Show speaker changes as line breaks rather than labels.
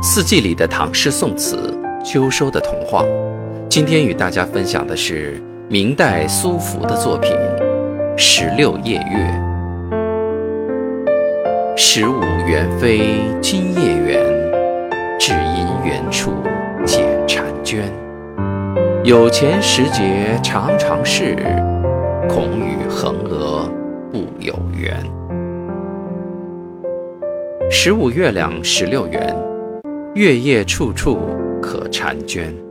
四季里的唐诗宋词，秋收的童话。今天与大家分享的是明代苏福的作品《十六夜月》。十五元飞今夜圆，只因远处解婵娟。有钱时节常常事，恐与横娥不有缘。十五月亮十六圆，月夜处处可婵娟。